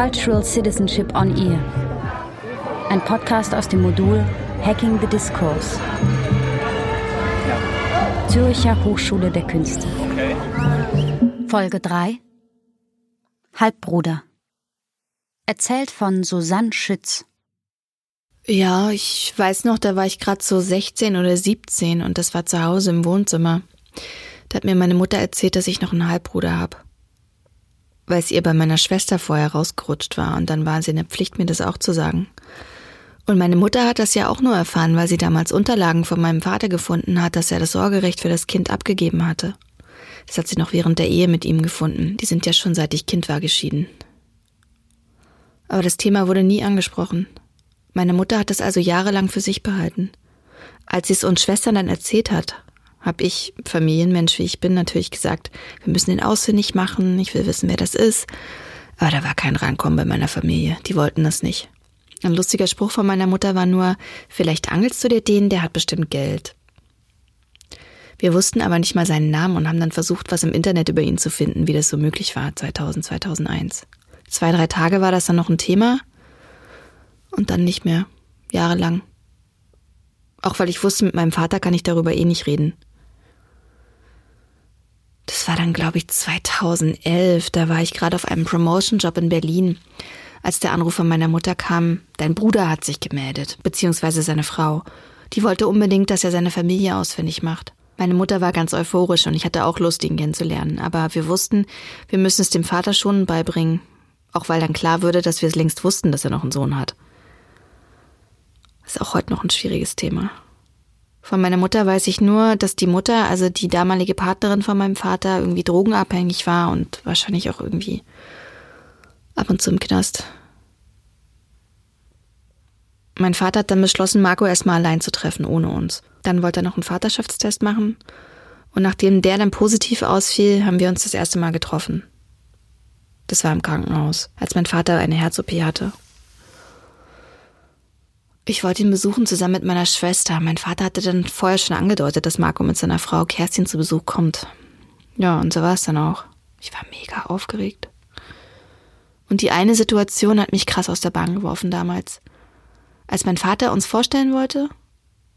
Cultural Citizenship on Ear. Ein Podcast aus dem Modul Hacking the Discourse. Zürcher Hochschule der Künste. Folge 3 Halbbruder. Erzählt von Susanne Schütz. Ja, ich weiß noch, da war ich gerade so 16 oder 17 und das war zu Hause im Wohnzimmer. Da hat mir meine Mutter erzählt, dass ich noch einen Halbbruder hab. Weil es ihr bei meiner Schwester vorher rausgerutscht war und dann war sie in der Pflicht, mir das auch zu sagen. Und meine Mutter hat das ja auch nur erfahren, weil sie damals Unterlagen von meinem Vater gefunden hat, dass er das Sorgerecht für das Kind abgegeben hatte. Das hat sie noch während der Ehe mit ihm gefunden. Die sind ja schon seit ich Kind war geschieden. Aber das Thema wurde nie angesprochen. Meine Mutter hat es also jahrelang für sich behalten. Als sie es uns Schwestern dann erzählt hat, habe ich, Familienmensch wie ich bin, natürlich gesagt, wir müssen den ausfindig machen, ich will wissen, wer das ist. Aber da war kein Rankommen bei meiner Familie, die wollten das nicht. Ein lustiger Spruch von meiner Mutter war nur, vielleicht angelst du dir den, der hat bestimmt Geld. Wir wussten aber nicht mal seinen Namen und haben dann versucht, was im Internet über ihn zu finden, wie das so möglich war, 2000, 2001. Zwei, drei Tage war das dann noch ein Thema und dann nicht mehr, jahrelang. Auch weil ich wusste, mit meinem Vater kann ich darüber eh nicht reden. Das war dann, glaube ich, 2011. Da war ich gerade auf einem Promotion-Job in Berlin, als der Anruf von meiner Mutter kam, dein Bruder hat sich gemeldet, beziehungsweise seine Frau. Die wollte unbedingt, dass er seine Familie ausfindig macht. Meine Mutter war ganz euphorisch und ich hatte auch Lust, ihn kennenzulernen. Aber wir wussten, wir müssen es dem Vater schon beibringen. Auch weil dann klar würde, dass wir es längst wussten, dass er noch einen Sohn hat. ist auch heute noch ein schwieriges Thema. Von meiner Mutter weiß ich nur, dass die Mutter, also die damalige Partnerin von meinem Vater, irgendwie drogenabhängig war und wahrscheinlich auch irgendwie ab und zu im Knast. Mein Vater hat dann beschlossen, Marco erstmal allein zu treffen, ohne uns. Dann wollte er noch einen Vaterschaftstest machen. Und nachdem der dann positiv ausfiel, haben wir uns das erste Mal getroffen. Das war im Krankenhaus, als mein Vater eine Herz-OP hatte. Ich wollte ihn besuchen zusammen mit meiner Schwester. Mein Vater hatte dann vorher schon angedeutet, dass Marco mit seiner Frau Kerstin zu Besuch kommt. Ja, und so war es dann auch. Ich war mega aufgeregt. Und die eine Situation hat mich krass aus der Bahn geworfen damals. Als mein Vater uns vorstellen wollte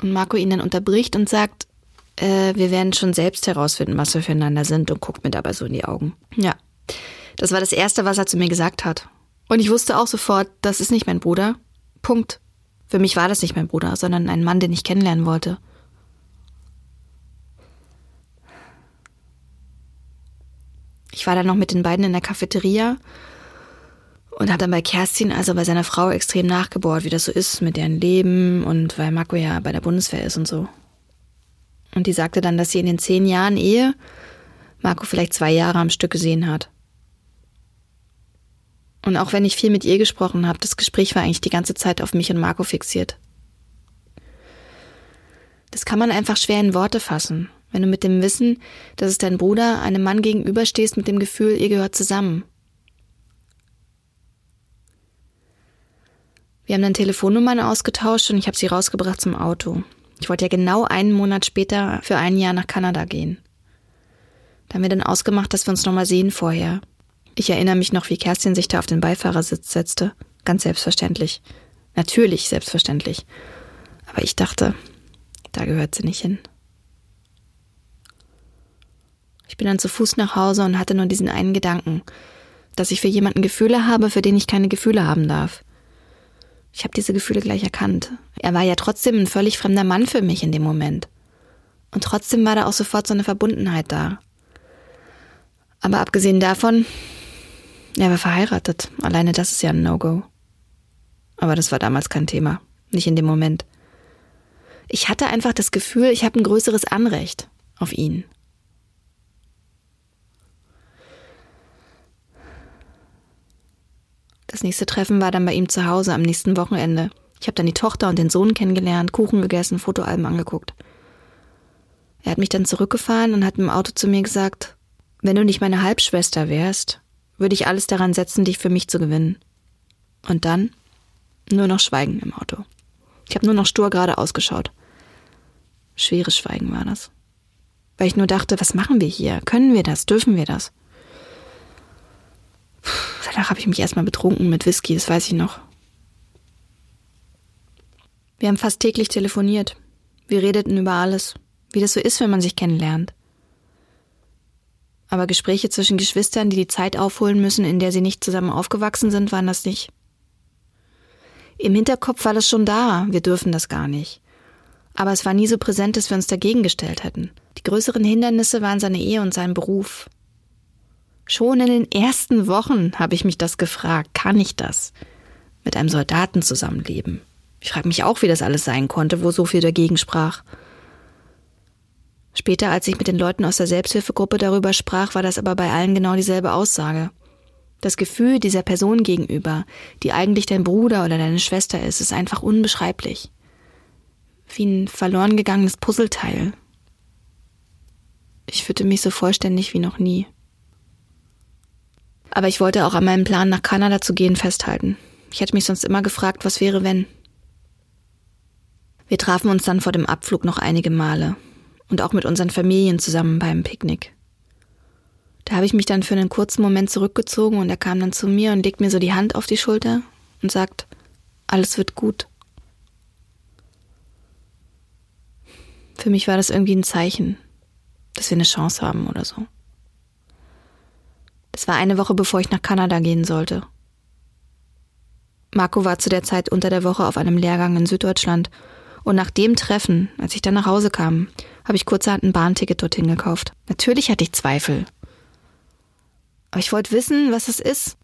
und Marco ihn dann unterbricht und sagt, äh, wir werden schon selbst herausfinden, was wir füreinander sind und guckt mir dabei so in die Augen. Ja, das war das Erste, was er zu mir gesagt hat. Und ich wusste auch sofort, das ist nicht mein Bruder. Punkt. Für mich war das nicht mein Bruder, sondern ein Mann, den ich kennenlernen wollte. Ich war dann noch mit den beiden in der Cafeteria und hat dann bei Kerstin, also bei seiner Frau, extrem nachgebohrt, wie das so ist mit deren Leben und weil Marco ja bei der Bundeswehr ist und so. Und die sagte dann, dass sie in den zehn Jahren Ehe Marco vielleicht zwei Jahre am Stück gesehen hat. Und auch wenn ich viel mit ihr gesprochen habe, das Gespräch war eigentlich die ganze Zeit auf mich und Marco fixiert. Das kann man einfach schwer in Worte fassen, wenn du mit dem Wissen, dass es dein Bruder einem Mann gegenüberstehst mit dem Gefühl, ihr gehört zusammen. Wir haben dann Telefonnummern ausgetauscht und ich habe sie rausgebracht zum Auto. Ich wollte ja genau einen Monat später für ein Jahr nach Kanada gehen. Da haben wir dann ausgemacht, dass wir uns nochmal sehen vorher. Ich erinnere mich noch, wie Kerstin sich da auf den Beifahrersitz setzte. Ganz selbstverständlich. Natürlich selbstverständlich. Aber ich dachte, da gehört sie nicht hin. Ich bin dann zu Fuß nach Hause und hatte nur diesen einen Gedanken, dass ich für jemanden Gefühle habe, für den ich keine Gefühle haben darf. Ich habe diese Gefühle gleich erkannt. Er war ja trotzdem ein völlig fremder Mann für mich in dem Moment. Und trotzdem war da auch sofort so eine Verbundenheit da. Aber abgesehen davon er war verheiratet. Alleine das ist ja ein No-Go. Aber das war damals kein Thema. Nicht in dem Moment. Ich hatte einfach das Gefühl, ich habe ein größeres Anrecht auf ihn. Das nächste Treffen war dann bei ihm zu Hause am nächsten Wochenende. Ich habe dann die Tochter und den Sohn kennengelernt, Kuchen gegessen, Fotoalben angeguckt. Er hat mich dann zurückgefahren und hat im Auto zu mir gesagt, wenn du nicht meine Halbschwester wärst, würde ich alles daran setzen, dich für mich zu gewinnen. Und dann nur noch Schweigen im Auto. Ich habe nur noch stur gerade ausgeschaut. Schweres Schweigen war das. Weil ich nur dachte, was machen wir hier? Können wir das? Dürfen wir das? Puh, Danach habe ich mich erstmal betrunken mit Whisky, das weiß ich noch. Wir haben fast täglich telefoniert. Wir redeten über alles, wie das so ist, wenn man sich kennenlernt. Aber Gespräche zwischen Geschwistern, die die Zeit aufholen müssen, in der sie nicht zusammen aufgewachsen sind, waren das nicht. Im Hinterkopf war das schon da, wir dürfen das gar nicht. Aber es war nie so präsent, dass wir uns dagegen gestellt hätten. Die größeren Hindernisse waren seine Ehe und sein Beruf. Schon in den ersten Wochen habe ich mich das gefragt, kann ich das? Mit einem Soldaten zusammenleben. Ich frage mich auch, wie das alles sein konnte, wo so viel dagegen sprach. Später, als ich mit den Leuten aus der Selbsthilfegruppe darüber sprach, war das aber bei allen genau dieselbe Aussage. Das Gefühl dieser Person gegenüber, die eigentlich dein Bruder oder deine Schwester ist, ist einfach unbeschreiblich. Wie ein verloren gegangenes Puzzleteil. Ich fühlte mich so vollständig wie noch nie. Aber ich wollte auch an meinem Plan, nach Kanada zu gehen, festhalten. Ich hätte mich sonst immer gefragt, was wäre, wenn. Wir trafen uns dann vor dem Abflug noch einige Male und auch mit unseren Familien zusammen beim Picknick. Da habe ich mich dann für einen kurzen Moment zurückgezogen und er kam dann zu mir und legt mir so die Hand auf die Schulter und sagt, alles wird gut. Für mich war das irgendwie ein Zeichen, dass wir eine Chance haben oder so. Das war eine Woche, bevor ich nach Kanada gehen sollte. Marco war zu der Zeit unter der Woche auf einem Lehrgang in Süddeutschland und nach dem Treffen, als ich dann nach Hause kam, habe ich kurzerhand ein Bahnticket dorthin gekauft. Natürlich hatte ich Zweifel. Aber ich wollte wissen, was es ist.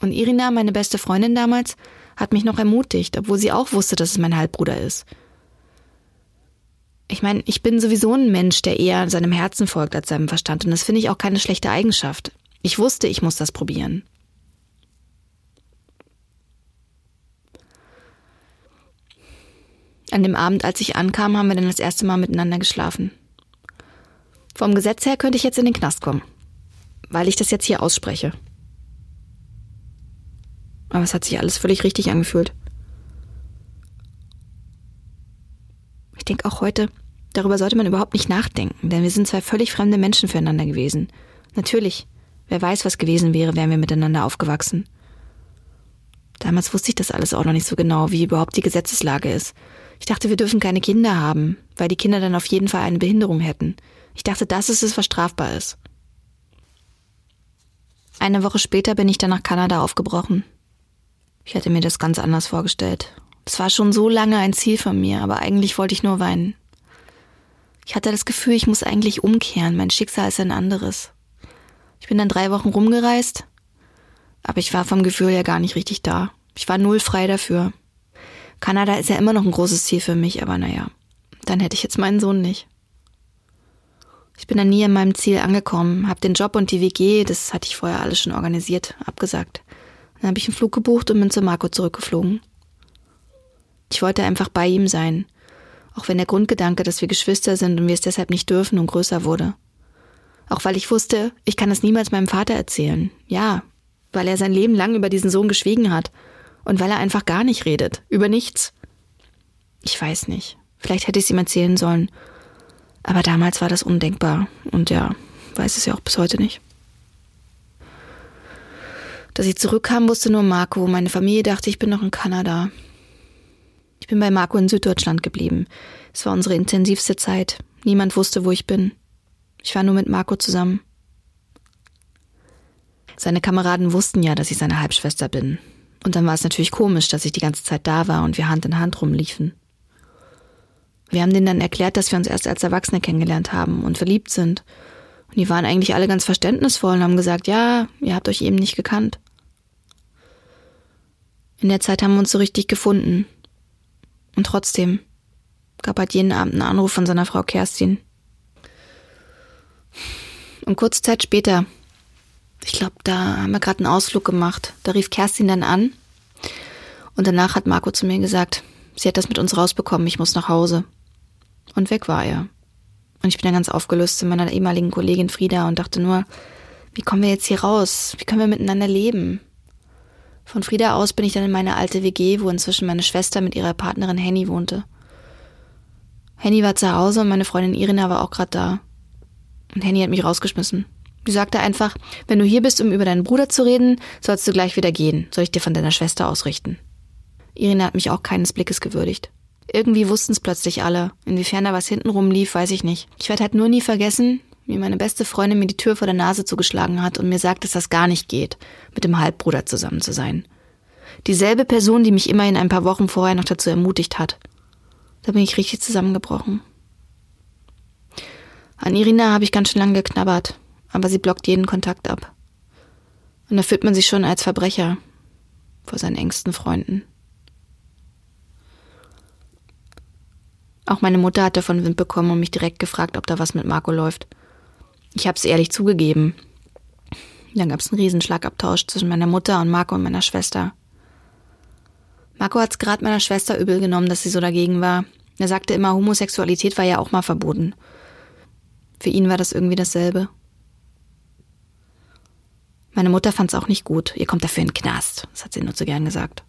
Und Irina, meine beste Freundin damals, hat mich noch ermutigt, obwohl sie auch wusste, dass es mein Halbbruder ist. Ich meine, ich bin sowieso ein Mensch, der eher seinem Herzen folgt als seinem Verstand, und das finde ich auch keine schlechte Eigenschaft. Ich wusste, ich muss das probieren. An dem Abend, als ich ankam, haben wir dann das erste Mal miteinander geschlafen. Vom Gesetz her könnte ich jetzt in den Knast kommen, weil ich das jetzt hier ausspreche. Aber es hat sich alles völlig richtig angefühlt. Ich denke auch heute, darüber sollte man überhaupt nicht nachdenken, denn wir sind zwei völlig fremde Menschen füreinander gewesen. Natürlich, wer weiß, was gewesen wäre, wären wir miteinander aufgewachsen. Damals wusste ich das alles auch noch nicht so genau, wie überhaupt die Gesetzeslage ist. Ich dachte, wir dürfen keine Kinder haben, weil die Kinder dann auf jeden Fall eine Behinderung hätten. Ich dachte, das ist es, was strafbar ist. Eine Woche später bin ich dann nach Kanada aufgebrochen. Ich hatte mir das ganz anders vorgestellt. Das war schon so lange ein Ziel von mir, aber eigentlich wollte ich nur weinen. Ich hatte das Gefühl, ich muss eigentlich umkehren, mein Schicksal ist ein anderes. Ich bin dann drei Wochen rumgereist, aber ich war vom Gefühl ja gar nicht richtig da. Ich war null frei dafür. Kanada ist ja immer noch ein großes Ziel für mich, aber naja, dann hätte ich jetzt meinen Sohn nicht. Ich bin dann nie an meinem Ziel angekommen, habe den Job und die WG, das hatte ich vorher alles schon organisiert, abgesagt. Dann habe ich einen Flug gebucht und bin zu Marco zurückgeflogen. Ich wollte einfach bei ihm sein, auch wenn der Grundgedanke, dass wir Geschwister sind und wir es deshalb nicht dürfen, nun größer wurde. Auch weil ich wusste, ich kann es niemals meinem Vater erzählen. Ja, weil er sein Leben lang über diesen Sohn geschwiegen hat und weil er einfach gar nicht redet. Über nichts. Ich weiß nicht. Vielleicht hätte ich es ihm erzählen sollen. Aber damals war das undenkbar. Und ja, weiß es ja auch bis heute nicht. Dass ich zurückkam, wusste nur Marco. Meine Familie dachte, ich bin noch in Kanada. Ich bin bei Marco in Süddeutschland geblieben. Es war unsere intensivste Zeit. Niemand wusste, wo ich bin. Ich war nur mit Marco zusammen. Seine Kameraden wussten ja, dass ich seine Halbschwester bin. Und dann war es natürlich komisch, dass ich die ganze Zeit da war und wir Hand in Hand rumliefen. Wir haben denen dann erklärt, dass wir uns erst als Erwachsene kennengelernt haben und verliebt sind. Und die waren eigentlich alle ganz verständnisvoll und haben gesagt, ja, ihr habt euch eben nicht gekannt. In der Zeit haben wir uns so richtig gefunden. Und trotzdem gab halt jeden Abend einen Anruf von seiner Frau Kerstin. Und kurze Zeit später ich glaube, da haben wir gerade einen Ausflug gemacht. Da rief Kerstin dann an. Und danach hat Marco zu mir gesagt, sie hat das mit uns rausbekommen, ich muss nach Hause. Und weg war er. Und ich bin dann ganz aufgelöst zu meiner ehemaligen Kollegin Frieda und dachte nur, wie kommen wir jetzt hier raus? Wie können wir miteinander leben? Von Frieda aus bin ich dann in meine alte WG, wo inzwischen meine Schwester mit ihrer Partnerin Henny wohnte. Henny war zu Hause und meine Freundin Irina war auch gerade da. Und Henny hat mich rausgeschmissen. Die sagte einfach, wenn du hier bist, um über deinen Bruder zu reden, sollst du gleich wieder gehen. Soll ich dir von deiner Schwester ausrichten? Irina hat mich auch keines Blickes gewürdigt. Irgendwie wussten es plötzlich alle. Inwiefern da was hintenrum lief, weiß ich nicht. Ich werde halt nur nie vergessen, wie meine beste Freundin mir die Tür vor der Nase zugeschlagen hat und mir sagt, dass das gar nicht geht, mit dem Halbbruder zusammen zu sein. Dieselbe Person, die mich immerhin ein paar Wochen vorher noch dazu ermutigt hat. Da bin ich richtig zusammengebrochen. An Irina habe ich ganz schön lange geknabbert, aber sie blockt jeden Kontakt ab. Und da fühlt man sich schon als Verbrecher vor seinen engsten Freunden. Auch meine Mutter hat davon Wind bekommen und mich direkt gefragt, ob da was mit Marco läuft. Ich habe es ehrlich zugegeben. Dann gab es einen Riesenschlagabtausch zwischen meiner Mutter und Marco und meiner Schwester. Marco hat es gerade meiner Schwester übel genommen, dass sie so dagegen war. Er sagte immer, Homosexualität war ja auch mal verboten. Für ihn war das irgendwie dasselbe. Meine Mutter fand es auch nicht gut. Ihr kommt dafür in den Knast. Das hat sie nur zu gern gesagt.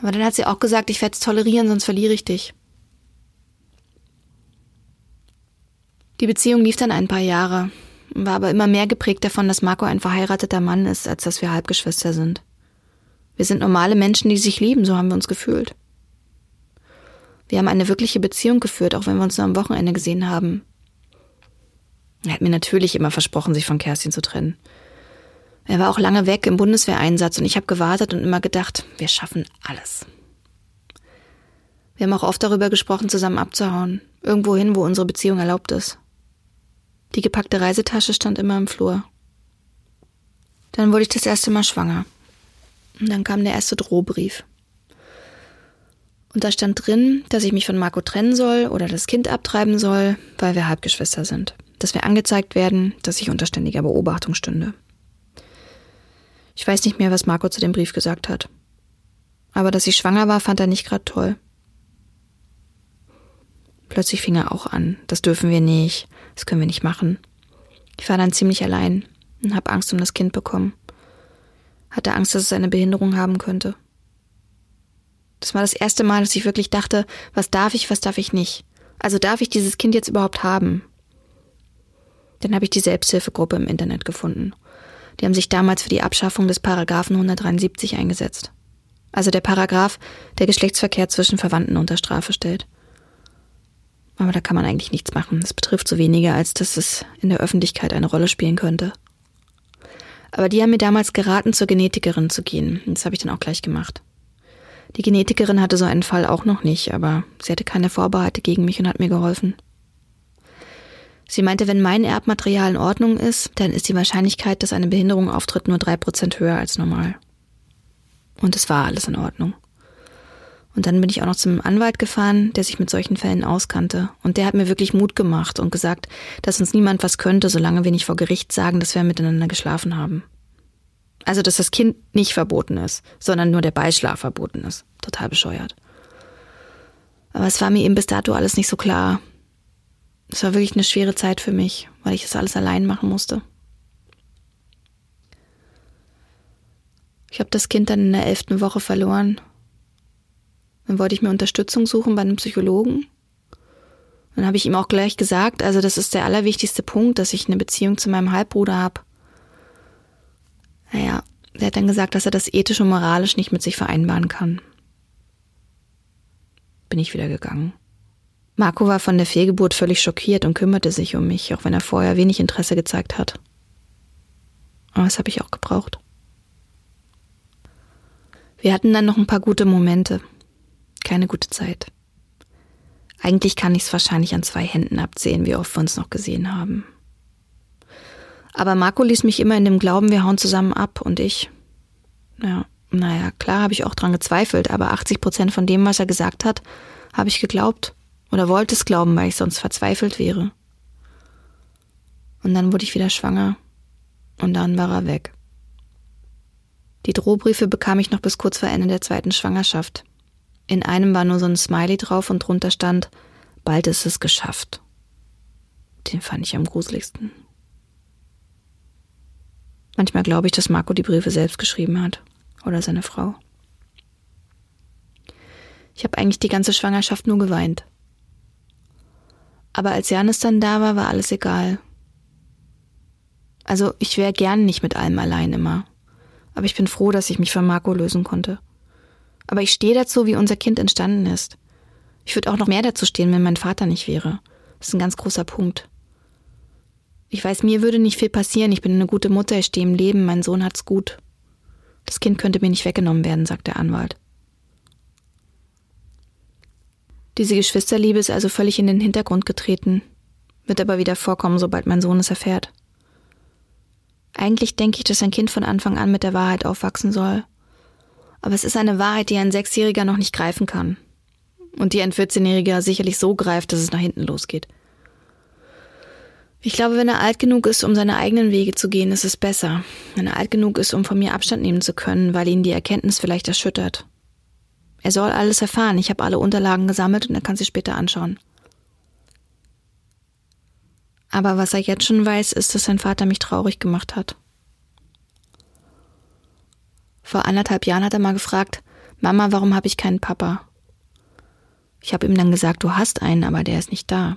Aber dann hat sie auch gesagt, ich werde es tolerieren, sonst verliere ich dich. Die Beziehung lief dann ein paar Jahre, war aber immer mehr geprägt davon, dass Marco ein verheirateter Mann ist, als dass wir Halbgeschwister sind. Wir sind normale Menschen, die sich lieben, so haben wir uns gefühlt. Wir haben eine wirkliche Beziehung geführt, auch wenn wir uns nur am Wochenende gesehen haben. Er hat mir natürlich immer versprochen, sich von Kerstin zu trennen. Er war auch lange weg im Bundeswehreinsatz und ich habe gewartet und immer gedacht, wir schaffen alles. Wir haben auch oft darüber gesprochen, zusammen abzuhauen, irgendwo hin, wo unsere Beziehung erlaubt ist. Die gepackte Reisetasche stand immer im Flur. Dann wurde ich das erste Mal schwanger. Und dann kam der erste Drohbrief. Und da stand drin, dass ich mich von Marco trennen soll oder das Kind abtreiben soll, weil wir Halbgeschwister sind. Dass wir angezeigt werden, dass ich unter ständiger Beobachtung stünde. Ich weiß nicht mehr, was Marco zu dem Brief gesagt hat. Aber dass ich schwanger war, fand er nicht gerade toll. Plötzlich fing er auch an. Das dürfen wir nicht. Das können wir nicht machen. Ich war dann ziemlich allein und habe Angst um das Kind bekommen hatte Angst, dass es eine Behinderung haben könnte. Das war das erste Mal, dass ich wirklich dachte, was darf ich, was darf ich nicht. Also darf ich dieses Kind jetzt überhaupt haben? Dann habe ich die Selbsthilfegruppe im Internet gefunden. Die haben sich damals für die Abschaffung des Paragraphen 173 eingesetzt. Also der Paragraph, der Geschlechtsverkehr zwischen Verwandten unter Strafe stellt. Aber da kann man eigentlich nichts machen. Es betrifft so weniger, als dass es in der Öffentlichkeit eine Rolle spielen könnte. Aber die haben mir damals geraten, zur Genetikerin zu gehen. Das habe ich dann auch gleich gemacht. Die Genetikerin hatte so einen Fall auch noch nicht, aber sie hatte keine Vorbehalte gegen mich und hat mir geholfen. Sie meinte, wenn mein Erbmaterial in Ordnung ist, dann ist die Wahrscheinlichkeit, dass eine Behinderung auftritt, nur drei Prozent höher als normal. Und es war alles in Ordnung. Und dann bin ich auch noch zum Anwalt gefahren, der sich mit solchen Fällen auskannte. Und der hat mir wirklich Mut gemacht und gesagt, dass uns niemand was könnte, solange wir nicht vor Gericht sagen, dass wir miteinander geschlafen haben. Also, dass das Kind nicht verboten ist, sondern nur der Beischlaf verboten ist. Total bescheuert. Aber es war mir eben bis dato alles nicht so klar. Es war wirklich eine schwere Zeit für mich, weil ich das alles allein machen musste. Ich habe das Kind dann in der elften Woche verloren dann wollte ich mir Unterstützung suchen bei einem Psychologen. Dann habe ich ihm auch gleich gesagt, also das ist der allerwichtigste Punkt, dass ich eine Beziehung zu meinem Halbbruder habe. Naja, er hat dann gesagt, dass er das ethisch und moralisch nicht mit sich vereinbaren kann. Bin ich wieder gegangen. Marco war von der Fehlgeburt völlig schockiert und kümmerte sich um mich, auch wenn er vorher wenig Interesse gezeigt hat. Aber das habe ich auch gebraucht. Wir hatten dann noch ein paar gute Momente keine gute Zeit. Eigentlich kann ich es wahrscheinlich an zwei Händen abzählen, wie oft wir uns noch gesehen haben. Aber Marco ließ mich immer in dem Glauben, wir hauen zusammen ab und ich. Ja, naja, klar habe ich auch dran gezweifelt, aber 80 Prozent von dem, was er gesagt hat, habe ich geglaubt oder wollte es glauben, weil ich sonst verzweifelt wäre. Und dann wurde ich wieder schwanger und dann war er weg. Die Drohbriefe bekam ich noch bis kurz vor Ende der zweiten Schwangerschaft. In einem war nur so ein Smiley drauf und drunter stand, bald ist es geschafft. Den fand ich am gruseligsten. Manchmal glaube ich, dass Marco die Briefe selbst geschrieben hat. Oder seine Frau. Ich habe eigentlich die ganze Schwangerschaft nur geweint. Aber als Janis dann da war, war alles egal. Also ich wäre gern nicht mit allem allein immer. Aber ich bin froh, dass ich mich von Marco lösen konnte. Aber ich stehe dazu, wie unser Kind entstanden ist. Ich würde auch noch mehr dazu stehen, wenn mein Vater nicht wäre. Das ist ein ganz großer Punkt. Ich weiß, mir würde nicht viel passieren. Ich bin eine gute Mutter, ich stehe im Leben, mein Sohn hat's gut. Das Kind könnte mir nicht weggenommen werden, sagt der Anwalt. Diese Geschwisterliebe ist also völlig in den Hintergrund getreten, wird aber wieder vorkommen, sobald mein Sohn es erfährt. Eigentlich denke ich, dass ein Kind von Anfang an mit der Wahrheit aufwachsen soll. Aber es ist eine Wahrheit, die ein Sechsjähriger noch nicht greifen kann. Und die ein 14-Jähriger sicherlich so greift, dass es nach hinten losgeht. Ich glaube, wenn er alt genug ist, um seine eigenen Wege zu gehen, ist es besser. Wenn er alt genug ist, um von mir Abstand nehmen zu können, weil ihn die Erkenntnis vielleicht erschüttert. Er soll alles erfahren. Ich habe alle Unterlagen gesammelt und er kann sie später anschauen. Aber was er jetzt schon weiß, ist, dass sein Vater mich traurig gemacht hat. Vor anderthalb Jahren hat er mal gefragt, Mama, warum habe ich keinen Papa? Ich habe ihm dann gesagt, du hast einen, aber der ist nicht da.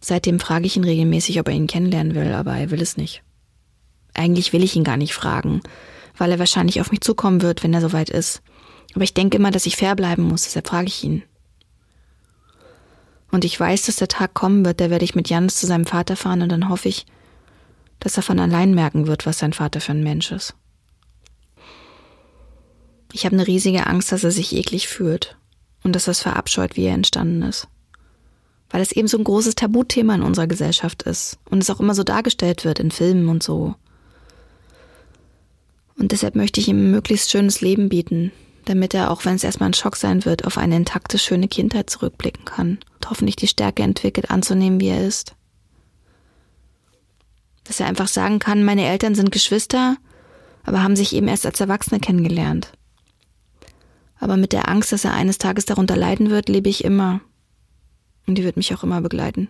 Seitdem frage ich ihn regelmäßig, ob er ihn kennenlernen will, aber er will es nicht. Eigentlich will ich ihn gar nicht fragen, weil er wahrscheinlich auf mich zukommen wird, wenn er soweit ist. Aber ich denke immer, dass ich fair bleiben muss, deshalb frage ich ihn. Und ich weiß, dass der Tag kommen wird, da werde ich mit Janis zu seinem Vater fahren und dann hoffe ich, dass er von allein merken wird, was sein Vater für ein Mensch ist. Ich habe eine riesige Angst, dass er sich eklig fühlt und dass er es verabscheut, wie er entstanden ist. Weil es eben so ein großes Tabuthema in unserer Gesellschaft ist und es auch immer so dargestellt wird in Filmen und so. Und deshalb möchte ich ihm ein möglichst schönes Leben bieten, damit er, auch wenn es erstmal ein Schock sein wird, auf eine intakte, schöne Kindheit zurückblicken kann und hoffentlich die Stärke entwickelt, anzunehmen, wie er ist. Dass er einfach sagen kann, meine Eltern sind Geschwister, aber haben sich eben erst als Erwachsene kennengelernt. Aber mit der Angst, dass er eines Tages darunter leiden wird, lebe ich immer. Und die wird mich auch immer begleiten.